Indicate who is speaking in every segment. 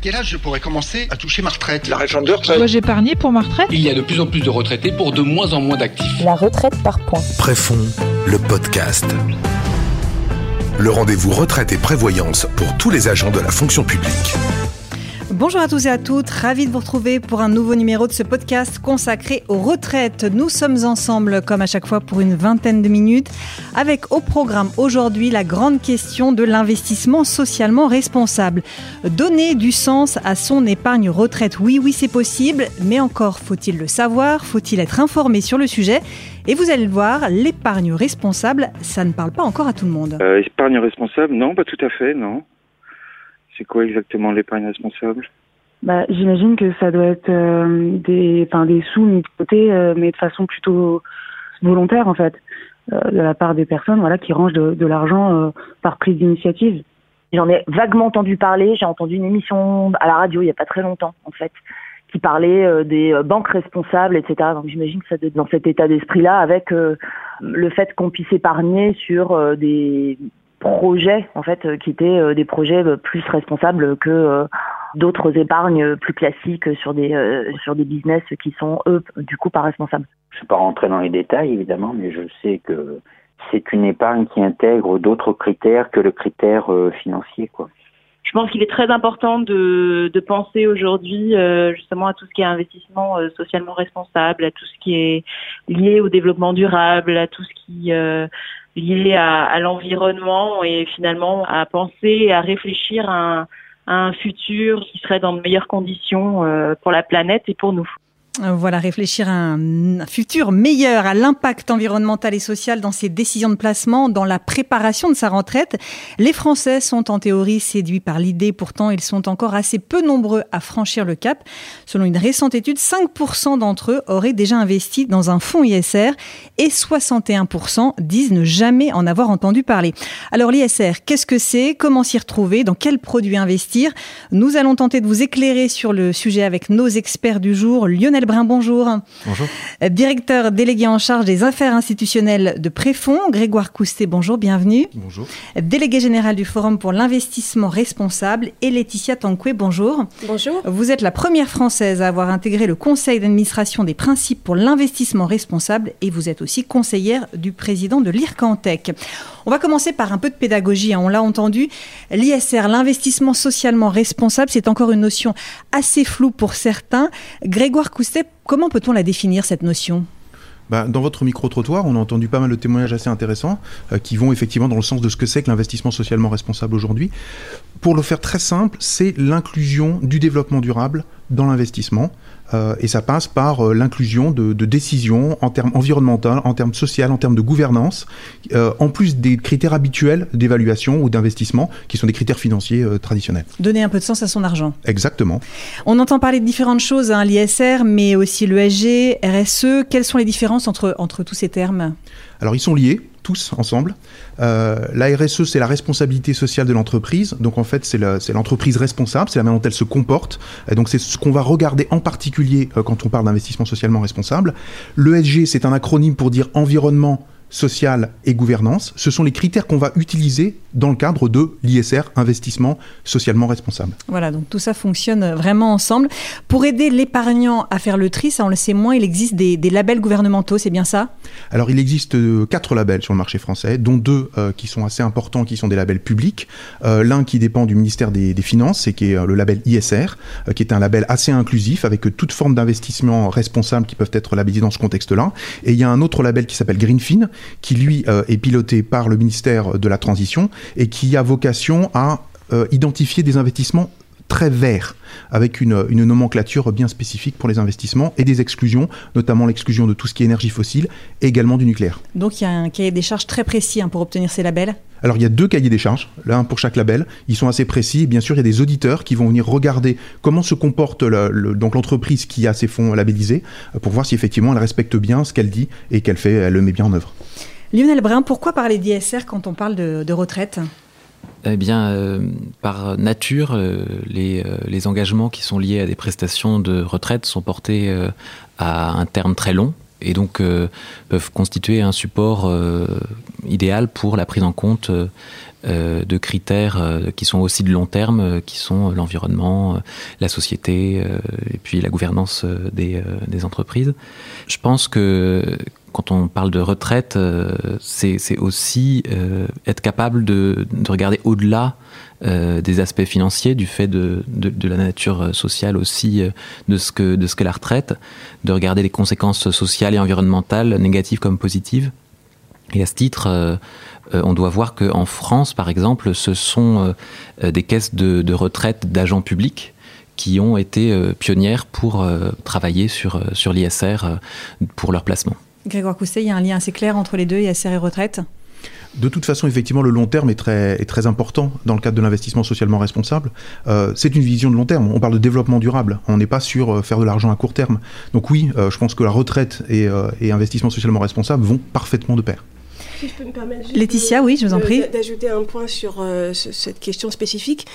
Speaker 1: quel âge je pourrais commencer à toucher ma retraite?
Speaker 2: La réforme de retraite.
Speaker 3: Dois-je épargner pour ma retraite?
Speaker 4: Il y a de plus en plus de retraités pour de moins en moins d'actifs.
Speaker 5: La retraite par points.
Speaker 6: Préfond, le podcast. Le rendez-vous retraite et prévoyance pour tous les agents de la fonction publique.
Speaker 7: Bonjour à tous et à toutes, ravi de vous retrouver pour un nouveau numéro de ce podcast consacré aux retraites. Nous sommes ensemble, comme à chaque fois, pour une vingtaine de minutes, avec au programme aujourd'hui la grande question de l'investissement socialement responsable. Donner du sens à son épargne retraite, oui, oui, c'est possible, mais encore faut-il le savoir, faut-il être informé sur le sujet et vous allez le voir, l'épargne responsable, ça ne parle pas encore à tout le monde.
Speaker 8: Euh, épargne responsable, non, pas tout à fait, non. C'est quoi exactement l'épargne responsable?
Speaker 9: Bah, J'imagine que ça doit être euh, des, des sous mis de côté, euh, mais de façon plutôt volontaire en fait, euh, de la part des personnes voilà, qui rangent de, l'argent euh, par prise d'initiative.
Speaker 10: J'en ai vaguement entendu parler, j'ai entendu une émission à la radio il n'y a pas très longtemps en fait, qui parlait des banques responsables, etc. Donc j'imagine que ça doit être dans cet état d'esprit-là avec le fait qu'on puisse épargner sur des projets en fait euh, qui étaient euh, des projets euh, plus responsables que d'autres épargnes plus classiques sur des sur des business qui sont eux du coup pas responsables.
Speaker 11: Je ne vais pas rentrer dans les détails évidemment, mais je sais que c'est une épargne qui intègre d'autres critères que le critère financier quoi.
Speaker 12: Je pense qu'il est très important de, de penser aujourd'hui euh, justement à tout ce qui est investissement euh, socialement responsable, à tout ce qui est lié au développement durable, à tout ce qui euh, lié à, l'environnement et finalement à penser, à réfléchir à un, à un futur qui serait dans de meilleures conditions euh, pour la planète et pour nous.
Speaker 7: Voilà, réfléchir à un futur meilleur, à l'impact environnemental et social dans ses décisions de placement, dans la préparation de sa retraite. Les Français sont en théorie séduits par l'idée, pourtant ils sont encore assez peu nombreux à franchir le cap. Selon une récente étude, 5% d'entre eux auraient déjà investi dans un fonds ISR et 61% disent ne jamais en avoir entendu parler. Alors l'ISR, qu'est-ce que c'est? Comment s'y retrouver? Dans quels produits investir? Nous allons tenter de vous éclairer sur le sujet avec nos experts du jour, Lionel Brun, bonjour.
Speaker 13: Bonjour.
Speaker 7: Directeur délégué en charge des affaires institutionnelles de Préfond, Grégoire Coustet, bonjour, bienvenue.
Speaker 13: Bonjour.
Speaker 7: Délégué général du Forum pour l'investissement responsable et Laetitia Tanquet, bonjour.
Speaker 14: Bonjour.
Speaker 7: Vous êtes la première française à avoir intégré le conseil d'administration des principes pour l'investissement responsable et vous êtes aussi conseillère du président de l'IRCANTEC. On va commencer par un peu de pédagogie. Hein. On l'a entendu, l'ISR, l'investissement socialement responsable, c'est encore une notion assez floue pour certains. Grégoire Coustet, comment peut-on la définir, cette notion?
Speaker 13: Bah, dans votre micro-trottoir, on a entendu pas mal de témoignages assez intéressants euh, qui vont effectivement dans le sens de ce que c'est que l'investissement socialement responsable aujourd'hui. Pour le faire très simple, c'est l'inclusion du développement durable dans l'investissement. Euh, et ça passe par euh, l'inclusion de, de, décisions en termes environnementaux, en termes sociaux, en termes de gouvernance, euh, en plus des critères habituels d'évaluation ou d'investissement, qui sont des critères financiers traditionnels.
Speaker 7: Donner un peu de sens à son argent.
Speaker 13: Exactement.
Speaker 7: On entend parler de différentes choses, hein, l'ISR, mais aussi l'ESG, RSE. Quelles sont les différences entre, entre tous ces termes?
Speaker 13: Alors ils sont liés tous ensemble. Euh, la RSE, c'est la responsabilité sociale de l'entreprise. Donc en fait, c'est l'entreprise responsable, c'est la manière dont elle se comporte. Et donc c'est ce qu'on va regarder en particulier euh, quand on parle d'investissement socialement responsable. L'ESG, c'est un acronyme pour dire environnement, social et gouvernance, ce sont les critères qu'on va utiliser dans le cadre de l'ISR, investissement socialement responsable.
Speaker 7: Voilà, donc tout ça fonctionne vraiment ensemble. Pour aider l'épargnant à faire le tri, ça on le sait moins, il existe des, des labels gouvernementaux, c'est bien ça?
Speaker 13: Alors il existe euh, quatre labels sur le marché français, dont deux euh, qui sont assez importants, qui sont des labels publics. Euh, L'un qui dépend du ministère des, des Finances, c'est qui est le label ISR, qui est un label assez inclusif avec toute forme d'investissement responsable qui peuvent être labellisés dans ce contexte-là. Et il y a un autre label qui s'appelle Greenfin, qui lui euh, est piloté par le ministère de la Transition et qui a vocation à euh, identifier des investissements très verts, avec une, une, nomenclature bien spécifique pour les investissements et des exclusions, notamment l'exclusion de tout ce qui est énergie fossile et également du nucléaire.
Speaker 7: Donc il y a un cahier des charges très précis hein, pour obtenir ces labels?
Speaker 13: Alors il y a deux cahiers des charges, l'un pour chaque label. Ils sont assez précis. Bien sûr, il y a des auditeurs qui vont venir regarder comment se comporte le, le, donc l'entreprise qui a ces fonds labellisés pour voir si effectivement elle respecte bien ce qu'elle dit et qu'elle fait, elle le met bien en œuvre.
Speaker 7: Lionel Brun, pourquoi parler d'ISR quand on parle de, de retraite?
Speaker 15: Eh bien, euh, par nature, euh, les, euh, les, engagements qui sont liés à des prestations de retraite sont portés à un terme très long, et donc peuvent constituer un support idéal pour la prise en compte de critères qui sont aussi de long terme, qui sont l'environnement, la société et puis la gouvernance des, des, entreprises. Je pense que quand on parle de retraite, c'est aussi être capable de, de regarder au-delà euh, des aspects financiers, du fait de, la nature sociale aussi euh, de ce que de ce que la retraite, de regarder les conséquences sociales et environnementales, négatives comme positives. Et à ce titre, euh, on doit voir qu'en France, par exemple, ce sont des caisses de, de retraite d'agents publics qui ont été pionnières pour travailler sur, sur l'ISR pour leur placement.
Speaker 7: Grégoire Coustet, il y a un lien assez clair entre les deux, ISR et retraite
Speaker 13: de toute façon, effectivement, le long terme est très, est très important dans le cadre de l'investissement socialement responsable. Euh, c'est une vision de long terme. On parle de développement durable. On n'est pas sur euh, faire de l'argent à court terme. Donc oui, euh, je pense que la retraite et, et investissement socialement responsable vont parfaitement de pair.
Speaker 7: Si je peux me permettre Laetitia, oui, je vous en prie.
Speaker 2: D'ajouter un point sur cette question spécifique.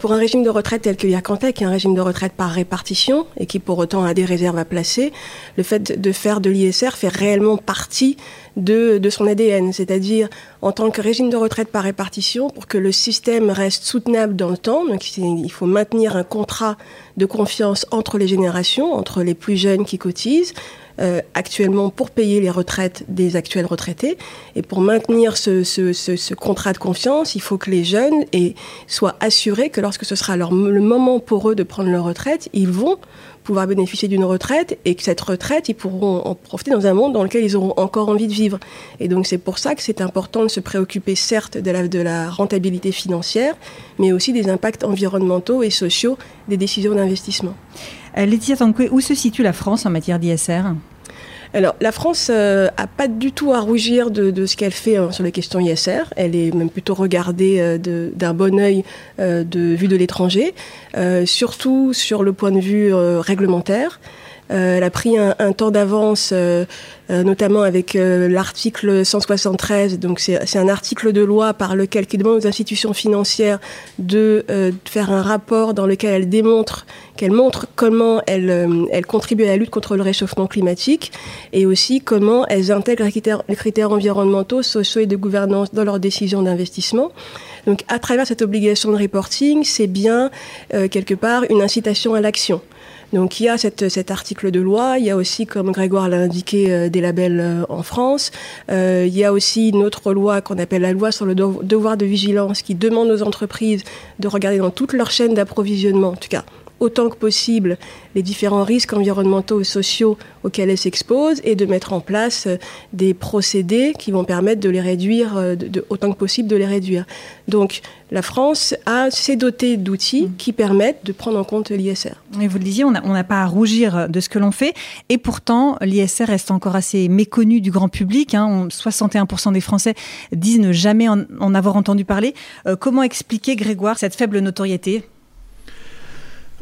Speaker 2: pour un régime de retraite tel que Yacantec, qui est un régime de retraite par répartition et qui pour autant a des réserves à placer, le fait de faire de l'ISR fait réellement partie de, son ADN, c'est-à-dire en tant que régime de retraite par répartition, pour que le système reste soutenable dans le temps. Donc il faut maintenir un contrat de confiance entre les générations, entre les plus jeunes qui cotisent, euh, actuellement pour payer les retraites des actuels retraités. Et pour maintenir ce, contrat de confiance, il faut que les jeunes soient assurés que lorsque ce sera le moment pour eux de prendre leur retraite, ils vont pouvoir bénéficier d'une retraite et que cette retraite, ils pourront en profiter dans un monde dans lequel ils auront encore envie de vivre. Et donc c'est pour ça que c'est important de se préoccuper certes de la, rentabilité financière, mais aussi des impacts environnementaux et sociaux des décisions d'investissement.
Speaker 7: Euh, Laetitia Tankwe, où se situe la France en matière d'ISR?
Speaker 2: Alors, la France n'a euh, pas du tout à rougir de, ce qu'elle fait hein, sur les questions ISR. Elle est même plutôt regardée euh, d'un bon œil de vue de l'étranger, surtout sur le point de vue réglementaire. Elle a pris un, temps d'avance euh, notamment avec euh, l'article 173. Donc c'est un article de loi par lequel qui demande aux institutions financières de euh, faire un rapport dans lequel elles démontrent qu'elles montrent comment elles, elles contribuent à la lutte contre le réchauffement climatique et aussi comment elles intègrent les critères, les critères environnementaux, sociaux et de gouvernance dans leurs décisions d'investissement. Donc à travers cette obligation de reporting, c'est bien quelque part une incitation à l'action. Donc il y a cet article de loi, il y a aussi, comme Grégoire l'a indiqué, euh, des labels euh, en France. Euh, il y a aussi une autre loi qu'on appelle la loi sur le devoir de vigilance qui demande aux entreprises de regarder dans toute leur chaîne d'approvisionnement, en tout cas autant que possible les différents risques environnementaux et sociaux auxquels elles s'exposent et de mettre en place euh, des procédés qui vont permettre de les réduire, euh, de, autant que possible de les réduire. Donc la France a s'est dotée d'outils mmh. qui permettent de prendre en compte l'ISR.
Speaker 7: Et vous le disiez, on n'a pas à rougir de ce que l'on fait, et pourtant l'ISR reste encore assez méconnu du grand public. Hein. 61% des Français disent ne jamais en, avoir entendu parler. Euh, comment expliquer, Grégoire, cette faible notoriété?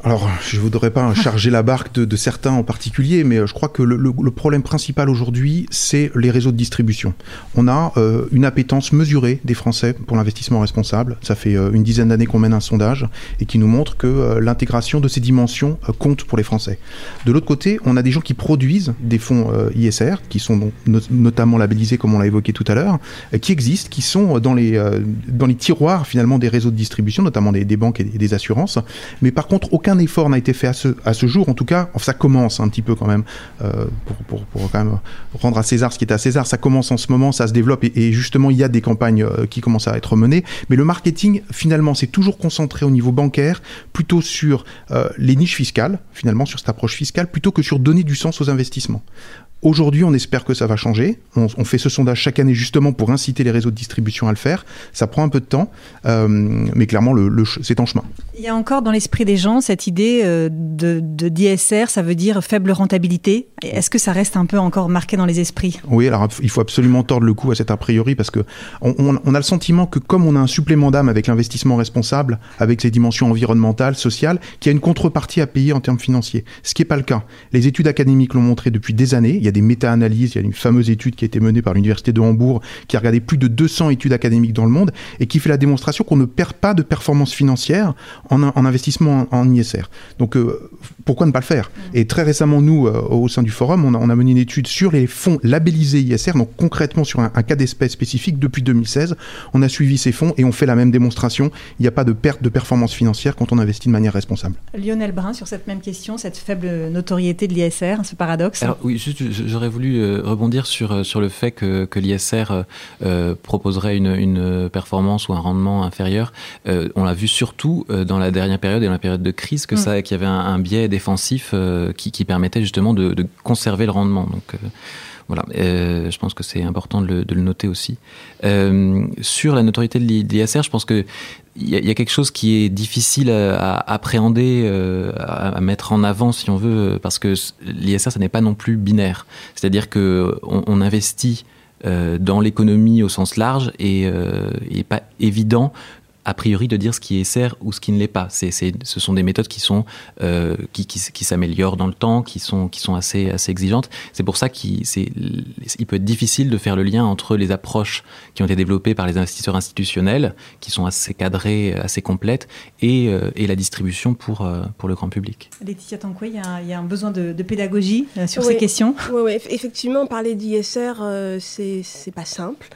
Speaker 13: Alors, je ne voudrais pas charger la barque de, certains en particulier, mais euh, je crois que le, problème principal aujourd'hui, c'est les réseaux de distribution. On a euh, une appétence mesurée des Français pour l'investissement responsable. Ça fait euh, une dizaine d'années qu'on mène un sondage et qui nous montre que l'intégration de ces dimensions compte pour les Français. De l'autre côté, on a des gens qui produisent des fonds ISR, qui sont notamment labellisés, comme on l'a évoqué tout à l'heure, qui existent, qui sont dans les, dans les tiroirs finalement des réseaux de distribution, notamment des, des banques et des assurances. Mais par contre, aucun aucun effort n'a été fait à ce, à ce jour. En tout cas, ça commence un petit peu quand même, euh, pour, quand même rendre à César ce qui est à César. Ça commence en ce moment, ça se développe et, et justement, il y a des campagnes euh, qui commencent à être menées. Mais le marketing, finalement, c'est toujours concentré au niveau bancaire, plutôt sur euh, les niches fiscales, finalement, sur cette approche fiscale, plutôt que sur donner du sens aux investissements. Aujourd'hui, on espère que ça va changer. On, fait ce sondage chaque année justement pour inciter les réseaux de distribution à le faire. Ça prend un peu de temps, euh, mais clairement, le, c'est en chemin.
Speaker 7: Il y a encore dans l'esprit des gens cette idée euh, de, d'ISR, ça veut dire faible rentabilité. Est-ce que ça reste un peu encore marqué dans les esprits?
Speaker 13: Oui, alors il faut absolument tordre le cou à cet a priori parce que on, a le sentiment que comme on a un supplément d'âme avec l'investissement responsable, avec ses dimensions environnementales, sociales, qu'il y a une contrepartie à payer en termes financiers. Ce qui n'est pas le cas. Les études académiques l'ont montré depuis des années y a des méta-analyses, il y a une fameuse étude qui a été menée par l'université de Hambourg qui a regardé plus de 200 études académiques dans le monde et qui fait la démonstration qu'on ne perd pas de performance financière en, en investissement en, ISR. Donc euh, pourquoi ne pas le faire? Et très récemment, nous, euh, au sein du forum, on a, on a, mené une étude sur les fonds labellisés ISR, donc concrètement sur un, un cas d'espèce spécifique depuis 2016. On a suivi ces fonds et on fait la même démonstration. Il n'y a pas de perte de performance financière quand on investit de manière responsable.
Speaker 7: Lionel Brun, sur cette même question, cette faible notoriété de l'ISR, ce paradoxe?
Speaker 15: Alors oui, juste, j'aurais voulu euh, rebondir sur, euh, sur le fait que, que l'ISR euh, proposerait une, une, performance ou un rendement inférieur. Euh, on l'a vu surtout dans la dernière période et dans la période de crise que mm. qu'il y avait un, un biais défensif qui, qui, permettait justement de, de, conserver le rendement. Donc voilà, euh, je pense que c'est important de le, de le, noter aussi. Euh, sur la notoriété de l'ISR, je pense que il y, a quelque chose qui est difficile à, appréhender, euh, à, mettre en avant si on veut, parce que l'ISR, ça n'est pas non plus binaire. C'est-à-dire que on, investit euh, dans l'économie au sens large et, euh, et pas évident a priori de dire ce qui est SR ou ce qui ne l'est pas. C'est, ce sont des méthodes qui sont euh, qui, qui, qui, s'améliorent dans le temps, qui sont qui sont assez assez exigeantes. C'est pour ça qu'il c'est, il peut être difficile de faire le lien entre les approches qui ont été développées par les investisseurs institutionnels, qui sont assez cadrées, assez complètes, et, euh, et la distribution pour euh, pour le grand public.
Speaker 7: Laetitia Tanquay, il y a, il y a un besoin de, de pédagogie euh, sur oui, ces questions.
Speaker 2: Oui, oui, effectivement, parler d'ISR, euh, c'est c'est pas simple.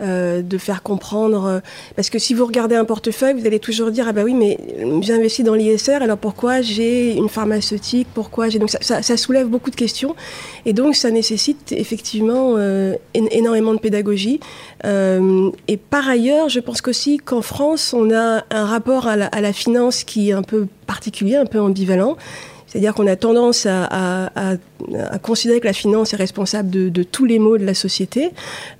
Speaker 2: Euh, de faire comprendre. Euh, parce que si vous regardez un portefeuille, vous allez toujours dire ah bah oui, mais j'ai investi dans l'ISR, alors pourquoi j'ai une pharmaceutique Pourquoi j'ai donc ça, soulève beaucoup de questions et donc ça nécessite effectivement euh, énormément de pédagogie. Euh, et par ailleurs, je pense qu'aussi qu'en France, on a un rapport à la, à la finance qui est un peu particulier, un peu ambivalent. C'est-à-dire qu'on a tendance à, à, à, à, considérer que la finance est responsable de, de tous les maux de la société.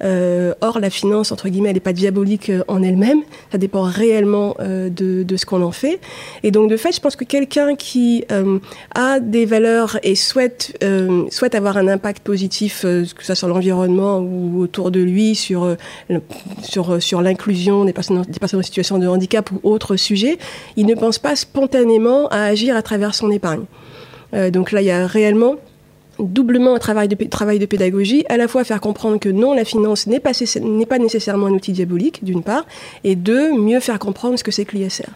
Speaker 2: Euh, or, la finance, entre guillemets, elle n'est pas diabolique euh, en elle-même. Ça dépend réellement euh, de, de, ce qu'on en fait. Et donc, de fait, je pense que quelqu'un qui euh, a des valeurs et souhaite, euh, souhaite avoir un impact positif, euh, que ce soit sur l'environnement ou autour de lui, sur, sur, sur l'inclusion des personnes, des personnes en situation de handicap ou autres sujets, il ne pense pas spontanément à agir à travers son épargne. Euh, donc là, il y a réellement doublement un travail de, travail de pédagogie, à la fois faire comprendre que non, la finance n'est pas, nécessairement un outil diabolique, d'une part, et deux, mieux faire comprendre ce que c'est que l'ISR.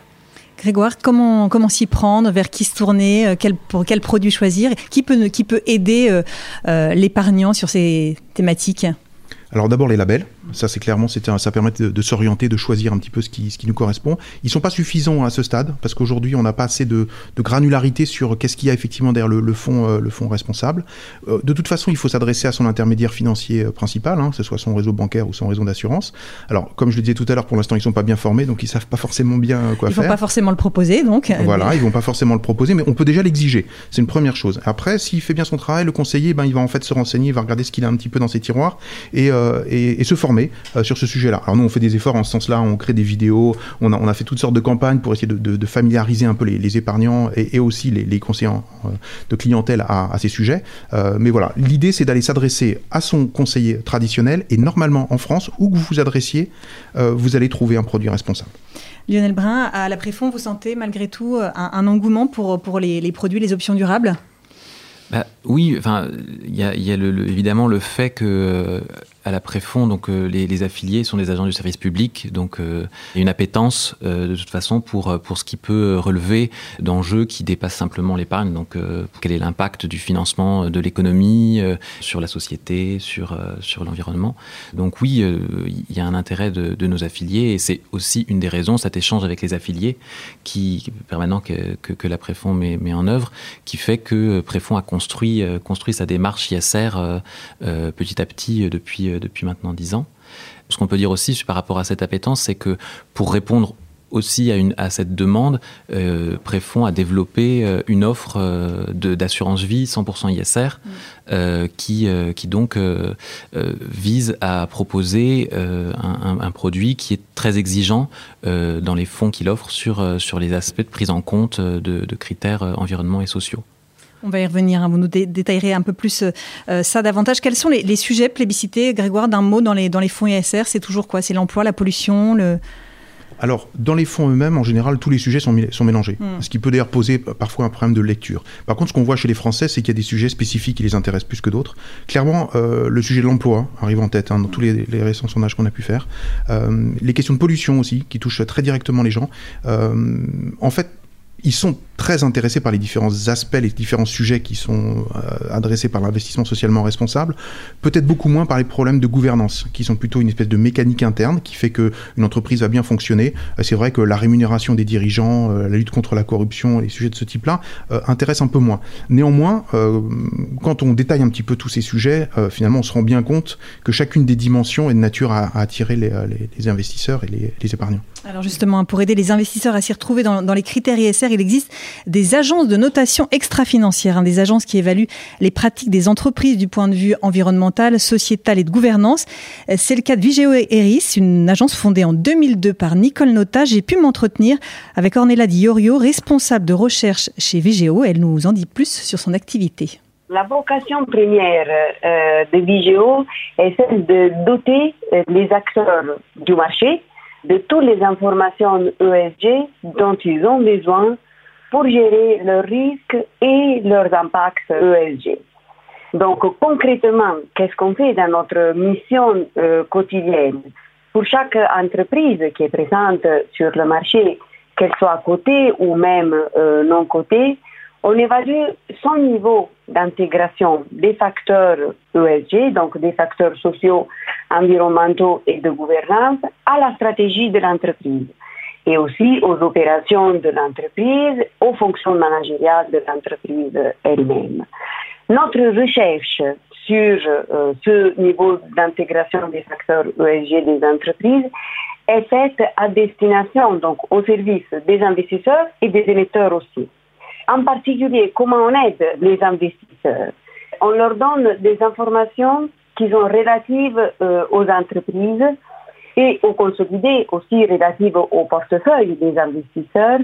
Speaker 7: Grégoire, comment, comment s'y prendre, vers qui se tourner, euh, pour quel produit choisir, qui peut, qui peut aider euh, l'épargnant sur ces thématiques?
Speaker 13: Alors d'abord les labels, ça c'est clairement un, ça permet de, de s'orienter, de choisir un petit peu ce qui, ce qui nous correspond. Ils sont pas suffisants à ce stade parce qu'aujourd'hui on n'a pas assez de, de, granularité sur qu'est-ce qu'il y a effectivement derrière le, le fonds euh, le fonds responsable. Euh, de toute façon il faut s'adresser à son intermédiaire financier euh, principal, hein, que ce soit son réseau bancaire ou son réseau d'assurance. Alors comme je le disais tout à l'heure, pour l'instant ils sont pas bien formés donc ils savent pas forcément bien quoi
Speaker 7: ils
Speaker 13: faire.
Speaker 7: Ils vont pas forcément le proposer donc.
Speaker 13: Voilà, ils vont pas forcément le proposer, mais on peut déjà l'exiger. C'est une première chose. Après s'il fait bien son travail, le conseiller, ben il va en fait se renseigner, il va regarder ce qu'il a un petit peu dans ses tiroirs et, euh, et, et se former euh, sur ce sujet-là. Alors nous, on fait des efforts en ce sens-là, on crée des vidéos, on a, fait toutes sortes de campagnes pour essayer de, familiariser un peu les, épargnants et, aussi les, conseillers euh, de clientèle à, ces sujets. Euh, mais voilà, l'idée, c'est d'aller s'adresser à son conseiller traditionnel et normalement en France, où que vous vous adressiez, euh, vous allez trouver un produit responsable.
Speaker 7: Lionel Brun, à la Préfond, vous sentez malgré tout un, engouement pour, les produits, les options durables?
Speaker 15: Bah, oui, enfin, il y a, évidemment le fait que euh, à la Préfond, donc euh, les, affiliés sont des agents du service public, donc euh, il y a une appétence de toute façon pour pour ce qui peut relever d'enjeux qui dépassent simplement l'épargne. Donc quel est l'impact du financement de l'économie sur la société, sur sur l'environnement? Donc oui, il y a un intérêt de, nos affiliés et c'est aussi une des raisons cet échange avec les affiliés qui permanent que, que, que la Préfond met, met en œuvre, qui fait que Préfond a construit construit sa démarche ISR petit à petit depuis depuis maintenant dix ans. Ce qu'on peut dire aussi par rapport à cette appétence, c'est que pour répondre aussi à, une, à cette demande, euh, Préfond a développé euh, une offre euh, d'assurance vie 100% ISR euh, qui, euh, qui donc euh, vise à proposer un, produit qui est très exigeant dans les fonds qu'il offre sur, sur les aspects de prise en compte de, de critères environnementaux et sociaux.
Speaker 7: On va y revenir. Hein. Vous nous dé détaillerez un peu plus euh, ça davantage. Quels sont les, les sujets plébiscités, Grégoire, d'un mot dans les, dans les fonds ISR C'est toujours quoi? C'est l'emploi, la pollution le...
Speaker 13: Alors, dans les fonds eux-mêmes, en général, tous les sujets sont, sont mélangés,
Speaker 7: Hmm.
Speaker 13: ce qui peut d'ailleurs poser parfois un problème de lecture. Par contre, ce qu'on voit chez les Français, c'est qu'il y a des sujets spécifiques qui les intéressent plus que d'autres. Clairement, euh, le sujet de l'emploi arrive en tête hein, dans tous les, les récents sondages qu'on a pu faire. Euh, les questions de pollution aussi, qui touchent très directement les gens. Euh, en fait, ils sont très intéressés par les différents aspects, les différents sujets qui sont euh, adressés par l'investissement socialement responsable, peut-être beaucoup moins par les problèmes de gouvernance, qui sont plutôt une espèce de mécanique interne qui fait que une entreprise va bien fonctionner. Euh, c'est vrai que la rémunération des dirigeants, euh, la lutte contre la corruption, les sujets de ce type-là intéressent un peu moins. Néanmoins, quand on détaille un petit peu tous ces sujets, finalement, on se rend bien compte que chacune des dimensions est de nature à, attirer les, investisseurs et les, les épargnants.
Speaker 7: Alors justement, pour aider les investisseurs à s'y retrouver dans, dans les critères ISR, il existe des agences de notation extra-financière, hein, des agences qui évaluent les pratiques des entreprises du point de vue environnemental, sociétal et de gouvernance. Euh, C'est le cas de Vigeo Eris, une agence fondée en 2002 par Nicole Nota. J'ai pu m'entretenir avec Ornella Di responsable de recherche chez Vigeo. Elle nous en dit plus sur son activité.
Speaker 3: La vocation première euh, de Vigeo est celle de doter euh, les acteurs du marché de toutes les informations ESG dont ils ont besoin pour gérer leurs risques et leurs impacts ESG. Donc concrètement, qu'est-ce qu'on fait dans notre mission euh, quotidienne? Pour chaque entreprise qui est présente sur le marché, qu'elle soit cotée ou même euh, non cotée, on évalue son niveau d'intégration des facteurs ESG, donc des facteurs sociaux, environnementaux et de gouvernance, à la stratégie de l'entreprise et aussi aux opérations de l'entreprise, aux fonctions managériales de l'entreprise elle-même. Notre recherche sur euh, ce niveau d'intégration des facteurs ESG des entreprises est faite à destination, donc au service des investisseurs et des émetteurs aussi. En particulier, comment on aide les investisseurs? On leur donne des informations qui sont relatives euh, aux entreprises et aux consolidés aussi relatives au portefeuille des investisseurs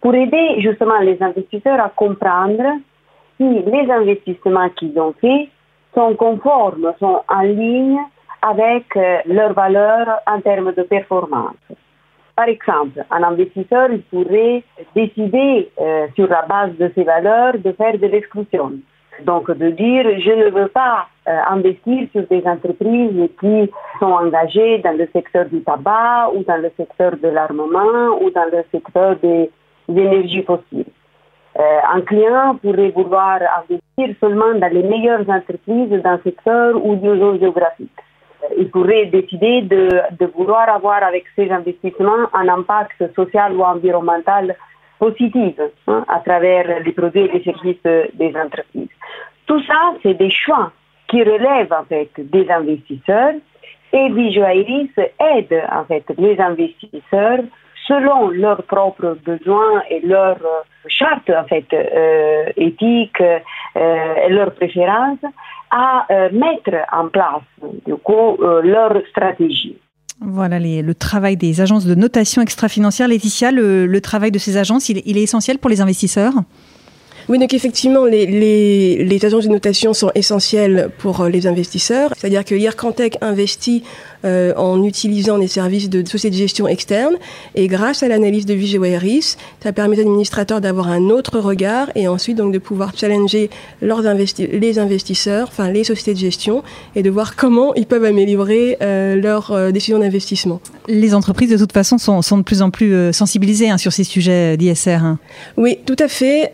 Speaker 3: pour aider justement les investisseurs à comprendre si les investissements qu'ils ont faits sont conformes, sont en ligne avec euh, leurs valeurs en termes de performance. Par exemple, un investisseur il pourrait décider euh, sur la base de ses valeurs de faire de l'exclusion. Donc de dire je ne veux pas investir sur des entreprises qui sont engagées dans le secteur du tabac ou dans le secteur de l'armement ou dans le secteur des, énergies fossiles. Euh, un client pourrait vouloir investir seulement dans les meilleures entreprises d'un secteur ou d'une zone géographique. Euh, Il pourrait décider de, de vouloir avoir avec ses investissements un impact social ou environnemental positif hein, à travers les produits et les services des entreprises. Tout ça, c'est des choix qui relèvent en fait des investisseurs et Visuairis aide en fait les investisseurs selon leurs propres besoins et leurs chartes en fait euh, éthiques euh, et leurs préférences à euh, mettre en place du coup leur stratégie.
Speaker 7: Voilà le travail des agences de notation extra-financière. Laetitia, le, travail de ces agences, il est essentiel pour les investisseurs?
Speaker 2: Oui, donc effectivement, les, les, agences de notation sont essentielles pour les investisseurs. C'est-à-dire que l'IRCantec investit euh, en utilisant des services de société de gestion externe. Et grâce à l'analyse de Vigeo Iris, ça permet aux administrateurs d'avoir un autre regard et ensuite donc de pouvoir challenger leurs investi les investisseurs, enfin les sociétés de gestion, et de voir comment ils peuvent améliorer euh, leurs euh, décisions d'investissement.
Speaker 7: Les entreprises, de toute façon, sont, sont de plus en plus sensibilisées hein, sur ces sujets d'ISR. Hein.
Speaker 2: Oui, tout à fait.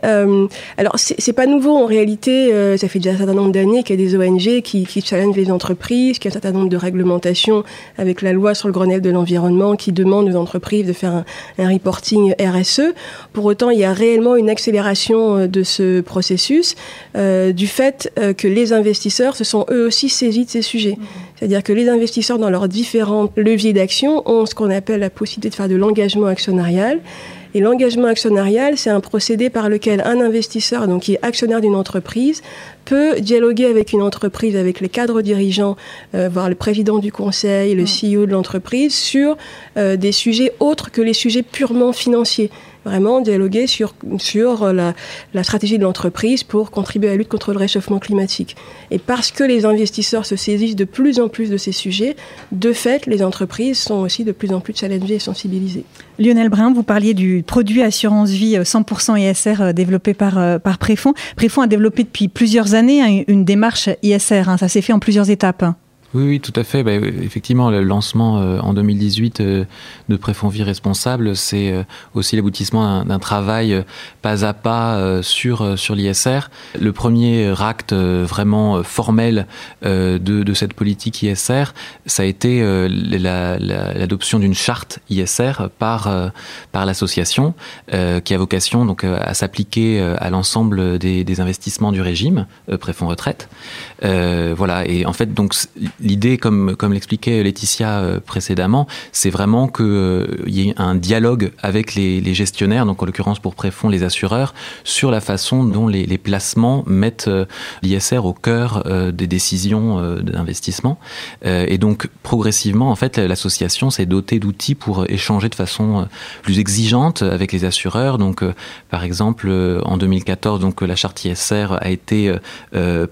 Speaker 2: Alors, c'est pas nouveau en réalité. Ça fait déjà un certain nombre d'années qu'il y a des ONG qui, qui challengent les entreprises, qu'il y a un certain nombre de réglementations avec la loi sur le Grenelle de l'environnement qui demande aux entreprises de faire un, un, reporting RSE. Pour autant, il y a réellement une accélération euh, de ce processus euh, du fait euh, que les investisseurs se sont eux aussi saisis de ces sujets. Mmh. C'est-à-dire que les investisseurs, dans leurs différents leviers d'action, ont ce qu'on appelle la possibilité de faire de l'engagement actionnarial. Et l'engagement actionnarial, c'est un procédé par lequel un investisseur, donc qui est actionnaire d'une entreprise, peut dialoguer avec une entreprise, avec les cadres dirigeants, euh, voire le président du conseil, le CEO de l'entreprise, sur euh, des sujets autres que les sujets purement financiers. Vraiment dialoguer sur, sur la, la stratégie de l'entreprise pour contribuer à la lutte contre le réchauffement climatique. Et parce que les investisseurs se saisissent de plus en plus de ces sujets, de fait, les entreprises sont aussi de plus en plus challengées et sensibilisées.
Speaker 7: Lionel Brun, vous parliez du produit assurance vie 100% ISR développé par, par Préfond. Préfond a développé depuis plusieurs années une démarche ISR. Hein. ça s'est fait en plusieurs étapes.
Speaker 15: Oui, oui, tout à fait. Bah, effectivement, le lancement euh, en 2018 euh, de Préfond Vie Responsable, c'est euh, aussi l'aboutissement d'un travail pas à pas sur, sur l'ISR. Le premier acte vraiment formel de, de, cette politique ISR, ça a été l'adoption d'une charte ISR par, par l'association qui a vocation donc, à s'appliquer à l'ensemble des, des, investissements du régime Préfond Retraite. voilà, et en fait, donc l'idée, comme, l'expliquait Laetitia euh, précédemment, c'est vraiment qu'il euh, y ait un dialogue avec les, gestionnaires, donc en l'occurrence pour Préfond, les assureurs, sur la façon dont les, les placements mettent euh, l'ISR au cœur des décisions d'investissement. et donc, progressivement, en fait, l'association s'est dotée d'outils pour échanger de façon plus exigeante avec les assureurs. Donc, par exemple, en 2014, donc, la charte ISR a été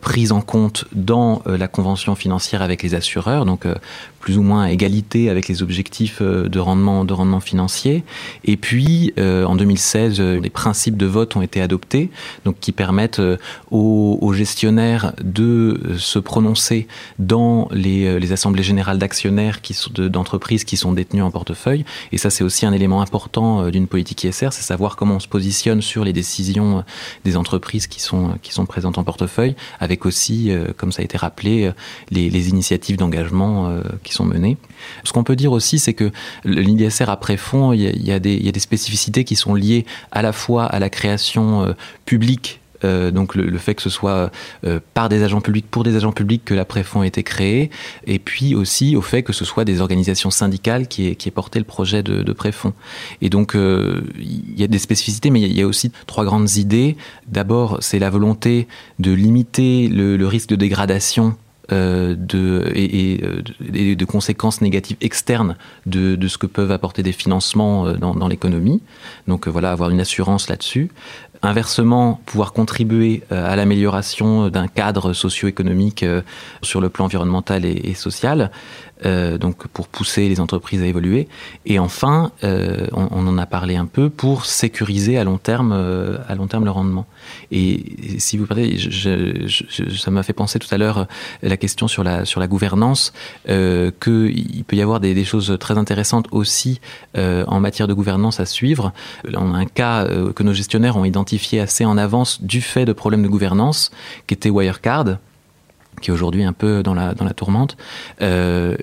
Speaker 15: prise en compte dans la convention financière avec les assureurs, donc euh, plus ou moins à égalité avec les objectifs euh, de rendement, de rendement financier. Et puis, euh, en 2016, les principes de vote ont été adoptés, donc qui permettent aux, gestionnaires de se prononcer dans les, les assemblées générales d'actionnaires qui sont d'entreprises qui sont détenues en portefeuille. Et ça, c'est aussi un élément important d'une politique ISR, c'est savoir comment on se positionne sur les décisions des entreprises qui sont qui sont présentes en portefeuille, avec aussi, comme ça a été rappelé, les, les initiatives d'engagement euh, sont. Ce qu'on peut dire aussi, c'est que l'IDSR après fond, il y, a, des, spécificités qui sont liées à la fois à la création euh, publique euh, donc le, fait que ce soit par des agents publics pour des agents publics que la préfond a été créée, et puis aussi au fait que ce soit des organisations syndicales qui aient, porté le projet de, de préfond. Et donc il y a des spécificités, mais il y, a aussi trois grandes idées. D'abord, c'est la volonté de limiter le risque de dégradation euh, de, et, euh, et, de conséquences négatives externes de, de, ce que peuvent apporter des financements euh, dans, dans l'économie. Donc voilà, avoir une assurance là-dessus. Inversement, pouvoir contribuer à l'amélioration d'un cadre socio-économique sur le plan environnemental et, social. Euh, donc pour pousser les entreprises à évoluer. Et enfin, euh, on, en a parlé un peu pour sécuriser à long terme, euh, à long terme le rendement. Et, si vous parlez, ça m'a fait penser tout à l'heure la question sur la sur la gouvernance, euh, qu'il peut y avoir des, des, choses très intéressantes aussi en matière de gouvernance à suivre. On a un cas que nos gestionnaires ont identifié assez en avance du fait de problèmes de gouvernance, qui était Wirecard qui est aujourd'hui un peu dans la, dans la tourmente, euh,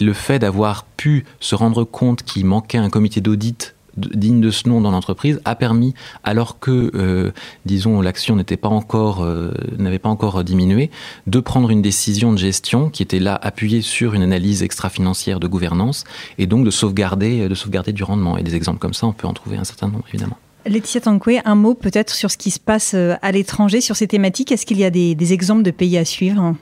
Speaker 15: le fait d'avoir pu se rendre compte qu'il manquait un comité d'audit digne de ce nom dans l'entreprise a permis, alors que, euh, disons, l'action n'était pas encore, euh, n'avait pas encore diminué, de prendre une décision de gestion qui était là appuyée sur une analyse extra-financière de gouvernance et donc de sauvegarder, de sauvegarder du rendement. Et des exemples comme ça, on peut en trouver un certain nombre, évidemment.
Speaker 7: Laetitia Tanquet, un mot peut-être sur ce qui se passe euh, à l'étranger, sur ces thématiques. Est-ce qu'il y a des, exemples de pays à suivre?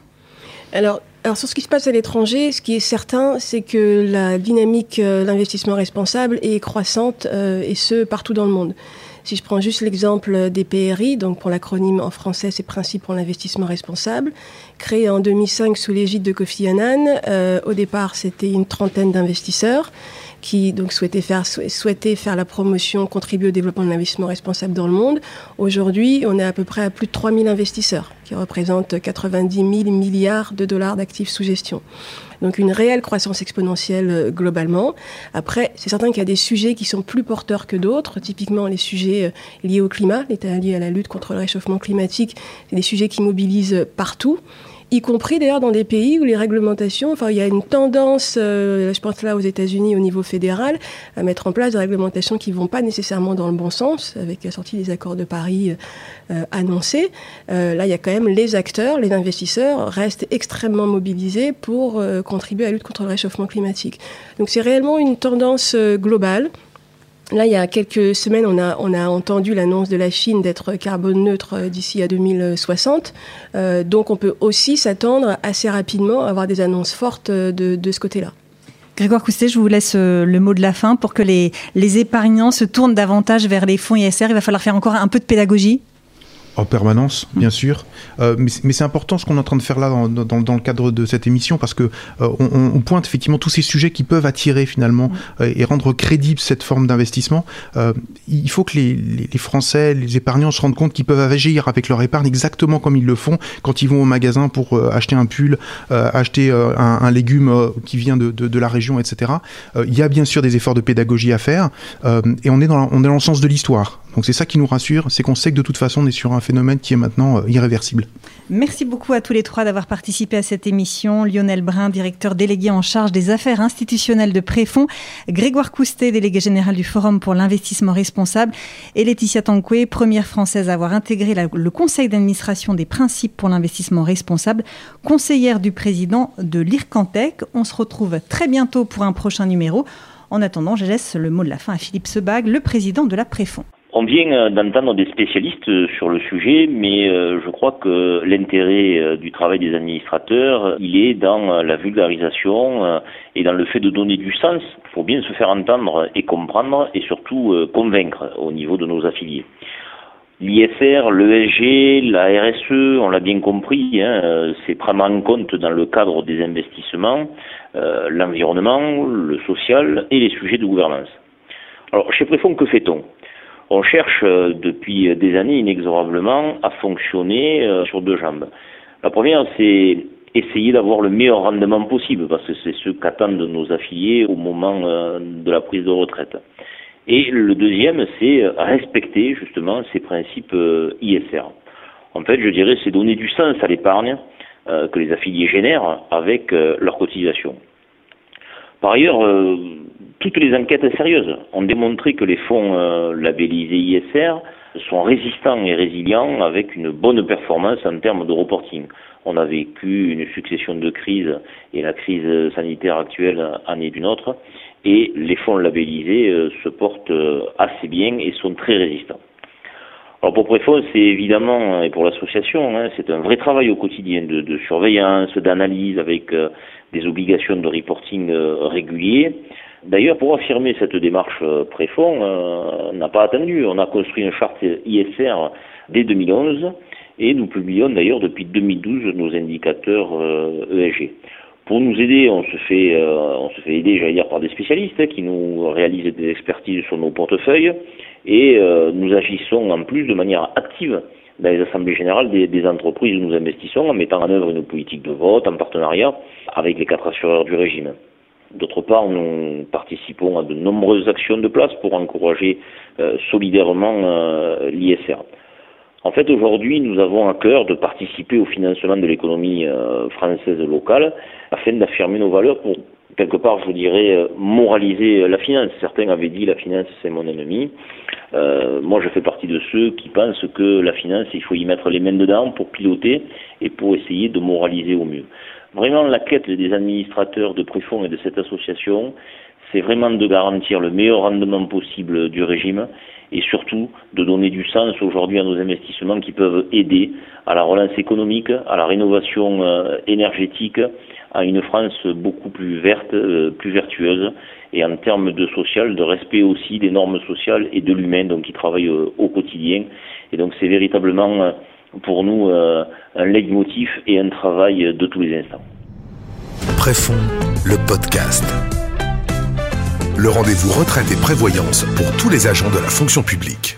Speaker 2: Alors, sur ce qui se passe à l'étranger, ce qui est certain, c'est que la dynamique euh, d'investissement responsable est croissante, euh, et ce, partout dans le monde. Si je prends juste l'exemple des PRI, donc pour l'acronyme en français, c'est Principes pour l'investissement responsable, créé en 2005 sous l'égide de Kofi Annan. au départ, c'était une trentaine d'investisseurs qui donc souhaitait faire, faire la promotion, contribuer au développement de l'investissement responsable dans le monde. Aujourd'hui, on est à peu près à plus de 3000 investisseurs, qui représentent 90 000 milliards de dollars d'actifs sous gestion. Donc une réelle croissance exponentielle euh, globalement. Après, c'est certain qu'il y a des sujets qui sont plus porteurs que d'autres. Typiquement, les sujets euh, liés au climat, liés à la lutte contre le réchauffement climatique, c'est des sujets qui mobilisent partout y compris d'ailleurs dans des pays où les réglementations, enfin il y a une tendance, euh, je pense là aux États-Unis au niveau fédéral, à mettre en place des réglementations qui vont pas nécessairement dans le bon sens, avec la sortie des accords de Paris euh, annoncés. Euh, là, il y a quand même les acteurs, les investisseurs restent extrêmement mobilisés pour contribuer à la lutte contre le réchauffement climatique. Donc c'est réellement une tendance globale. Là, il y a quelques semaines, on a, entendu l'annonce de la Chine d'être carbone neutre euh, d'ici à 2060. Euh, donc, on peut aussi s'attendre assez rapidement à avoir des annonces fortes de, de ce côté-là.
Speaker 7: Grégoire Coustet, je vous laisse le mot de la fin pour que les épargnants se tournent davantage vers les fonds ISR. Il va falloir faire encore un peu de pédagogie
Speaker 13: en permanence, bien sûr. Euh, mais, c'est important ce qu'on est en train de faire là dans, dans, le cadre de cette émission parce que euh, on, on, pointe effectivement tous ces sujets qui peuvent attirer finalement euh, et rendre crédible cette forme d'investissement. il faut que les, les, Français, les épargnants se rendent compte qu'ils peuvent agir avec leur épargne exactement comme ils le font quand ils vont au magasin pour acheter un pull, acheter un, un, légume qui vient de, de, de, la région, etc. il y a bien sûr des efforts de pédagogie à faire et on est dans, on est dans le sens de l'histoire. Donc c'est ça qui nous rassure, c'est qu'on sait que de toute façon on est sur un phénomène qui est maintenant euh, irréversible.
Speaker 7: Merci beaucoup à tous les trois d'avoir participé à cette émission. Lionel Brun, directeur délégué en charge des affaires institutionnelles de Préfonds, Grégoire Coustet, délégué général du Forum pour l'investissement responsable, et Laetitia Tanquet, première française à avoir intégré le conseil d'administration des principes pour l'investissement responsable, conseillère du président de l'IRCANTEC. On se retrouve très bientôt pour un prochain numéro. En attendant, je laisse le mot de la fin à Philippe Sebag, le président de la Préfonds.
Speaker 5: On vient euh, d'entendre des spécialistes euh, sur le sujet, mais euh, je crois que l'intérêt du travail des administrateurs, il est dans la vulgarisation et dans le fait de donner du sens. Faut bien se faire entendre et comprendre et surtout convaincre au niveau de nos affiliés. L'ISR, l'ESG, la RSE, on l'a bien compris, hein, c'est prendre en compte dans le cadre des investissements l'environnement, le social et les sujets de gouvernance. Alors, chez Préfond, que fait-on? On cherche euh, depuis des années inexorablement à fonctionner euh, sur deux jambes. La première, c'est essayer d'avoir le meilleur rendement possible, parce que c'est ce qu'attendent nos affiliés au moment euh, de la prise de retraite. Et le deuxième, c'est respecter justement ces principes ISR. En fait, je dirais, c'est donner du sens à l'épargne que les affiliés génèrent avec leur cotisation. Par ailleurs, toutes les enquêtes sérieuses ont démontré que les fonds euh, labellisés ISR sont résistants et résilients avec une bonne performance en termes de reporting. On a vécu une succession de crises et la crise sanitaire actuelle en est une autre et les fonds labellisés euh, se portent euh, assez bien et sont très résistants. Alors pour Préfonds, c'est évidemment, et pour l'association, hein, c'est un vrai travail au quotidien de, surveillance, d'analyse avec des obligations de reporting réguliers. D'ailleurs, pour affirmer cette démarche euh, préfond, euh, on n'a pas attendu. On a construit une charte ISR dès 2011 et nous publions d'ailleurs depuis 2012 nos indicateurs ESG. Euh, e pour nous aider, on se fait, on se fait aider, j'allais dire, par des spécialistes hein, qui nous réalisent des expertises sur nos portefeuilles et nous agissons en plus de manière active dans les assemblées générales des, des, entreprises où nous investissons en mettant en œuvre une politique de vote en partenariat avec les quatre assureurs du régime. D'autre part, nous participons à de nombreuses actions de place pour encourager euh, solidairement euh, l'ISR. En fait, aujourd'hui, nous avons à cœur de participer au financement de l'économie euh, française locale afin d'affirmer nos valeurs pour, quelque part, je dirais, moraliser la finance. Certains avaient dit la finance, c'est mon ennemi. moi, je fais partie de ceux qui pensent que la finance, il faut y mettre les mains dedans pour piloter et pour essayer de moraliser au mieux. Vraiment, la quête des administrateurs de Préfonds et de cette association, c'est vraiment de garantir le meilleur rendement possible du régime et surtout de donner du sens aujourd'hui à nos investissements qui peuvent aider à la relance économique, à la rénovation euh, énergétique, à une France beaucoup plus verte, euh, plus vertueuse et en termes de social, de respect aussi des normes sociales et de l'humain donc qui travaille euh, au quotidien. Et donc c'est véritablement pour nous euh, un leitmotiv et un travail de tous les instants.
Speaker 6: Préfond, le podcast. Le rendez-vous retraite et prévoyance pour tous les agents de la fonction publique.